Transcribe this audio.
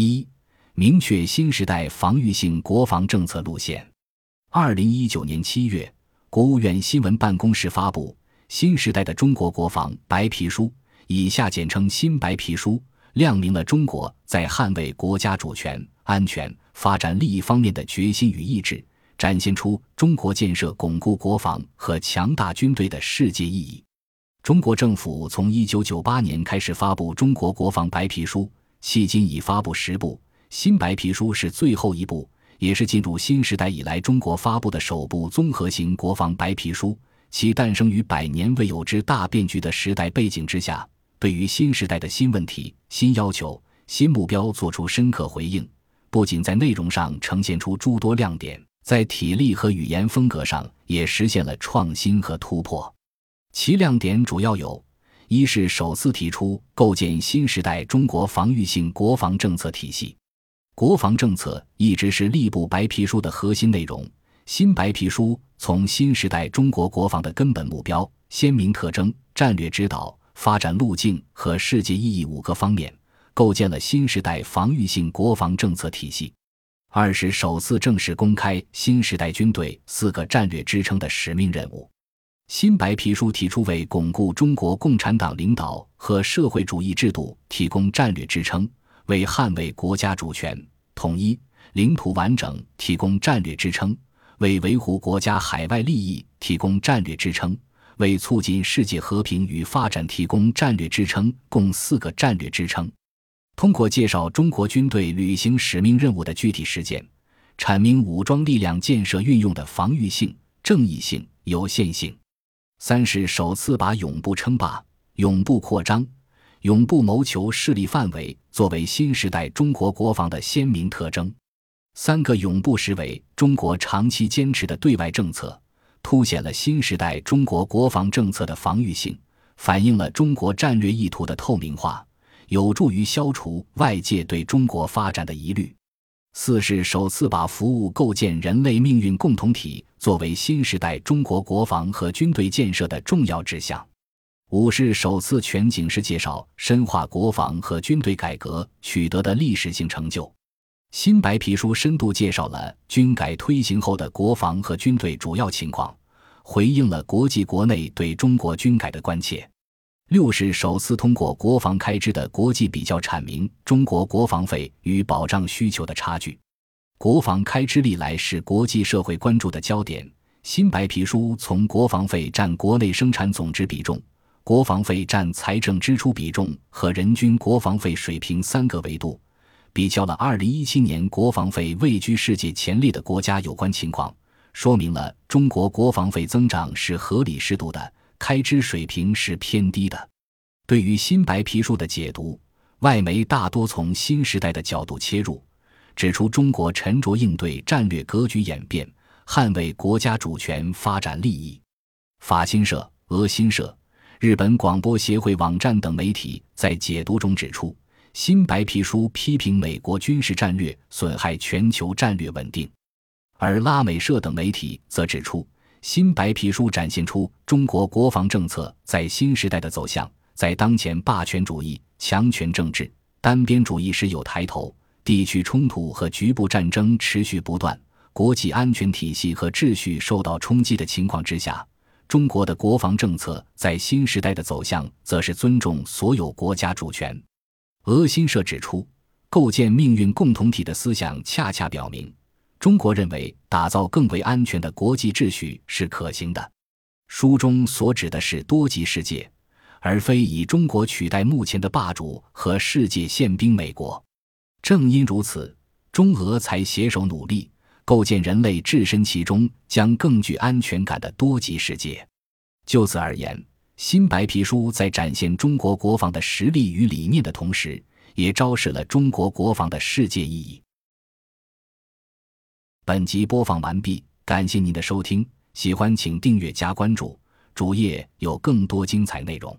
一、明确新时代防御性国防政策路线。二零一九年七月，国务院新闻办公室发布《新时代的中国国防白皮书》（以下简称“新白皮书”），亮明了中国在捍卫国家主权、安全、发展利益方面的决心与意志。展现出中国建设巩固国防和强大军队的世界意义。中国政府从一九九八年开始发布中国国防白皮书，迄今已发布十部。新白皮书是最后一部，也是进入新时代以来中国发布的首部综合型国防白皮书。其诞生于百年未有之大变局的时代背景之下，对于新时代的新问题、新要求、新目标作出深刻回应。不仅在内容上呈现出诸多亮点。在体力和语言风格上也实现了创新和突破，其亮点主要有：一是首次提出构建新时代中国防御性国防政策体系，国防政策一直是吏部白皮书的核心内容。新白皮书从新时代中国国防的根本目标、鲜明特征、战略指导、发展路径和世界意义五个方面，构建了新时代防御性国防政策体系。二是首次正式公开新时代军队四个战略支撑的使命任务。新白皮书提出，为巩固中国共产党领导和社会主义制度提供战略支撑，为捍卫国家主权、统一、领土完整提供战略支撑，为维护国家海外利益提供战略支撑，为促进世界和平与发展提供战略支撑，共四个战略支撑。通过介绍中国军队履行使命任务的具体实践，阐明武装力量建设运用的防御性、正义性、有限性。三是首次把永不称霸、永不扩张、永不谋求势力范围作为新时代中国国防的鲜明特征。三个永不实为中国长期坚持的对外政策，凸显了新时代中国国防政策的防御性，反映了中国战略意图的透明化。有助于消除外界对中国发展的疑虑。四是首次把服务构建人类命运共同体作为新时代中国国防和军队建设的重要指向。五是首次全景式介绍深化国防和军队改革取得的历史性成就。新白皮书深度介绍了军改推行后的国防和军队主要情况，回应了国际国内对中国军改的关切。六是首次通过国防开支的国际比较，阐明中国国防费与保障需求的差距。国防开支历来是国际社会关注的焦点。新白皮书从国防费占国内生产总值比重、国防费占财政支出比重和人均国防费水平三个维度，比较了2017年国防费位居世界前列的国家有关情况，说明了中国国防费增长是合理适度的。开支水平是偏低的。对于新白皮书的解读，外媒大多从新时代的角度切入，指出中国沉着应对战略格局演变，捍卫国家主权发展利益。法新社、俄新社、日本广播协会网站等媒体在解读中指出，新白皮书批评美国军事战略损害全球战略稳定，而拉美社等媒体则指出。新白皮书展现出中国国防政策在新时代的走向，在当前霸权主义、强权政治、单边主义时有抬头，地区冲突和局部战争持续不断，国际安全体系和秩序受到冲击的情况之下，中国的国防政策在新时代的走向，则是尊重所有国家主权。俄新社指出，构建命运共同体的思想，恰恰表明。中国认为，打造更为安全的国际秩序是可行的。书中所指的是多极世界，而非以中国取代目前的霸主和世界宪兵美国。正因如此，中俄才携手努力，构建人类置身其中将更具安全感的多极世界。就此而言，新白皮书在展现中国国防的实力与理念的同时，也昭示了中国国防的世界意义。本集播放完毕，感谢您的收听，喜欢请订阅加关注，主页有更多精彩内容。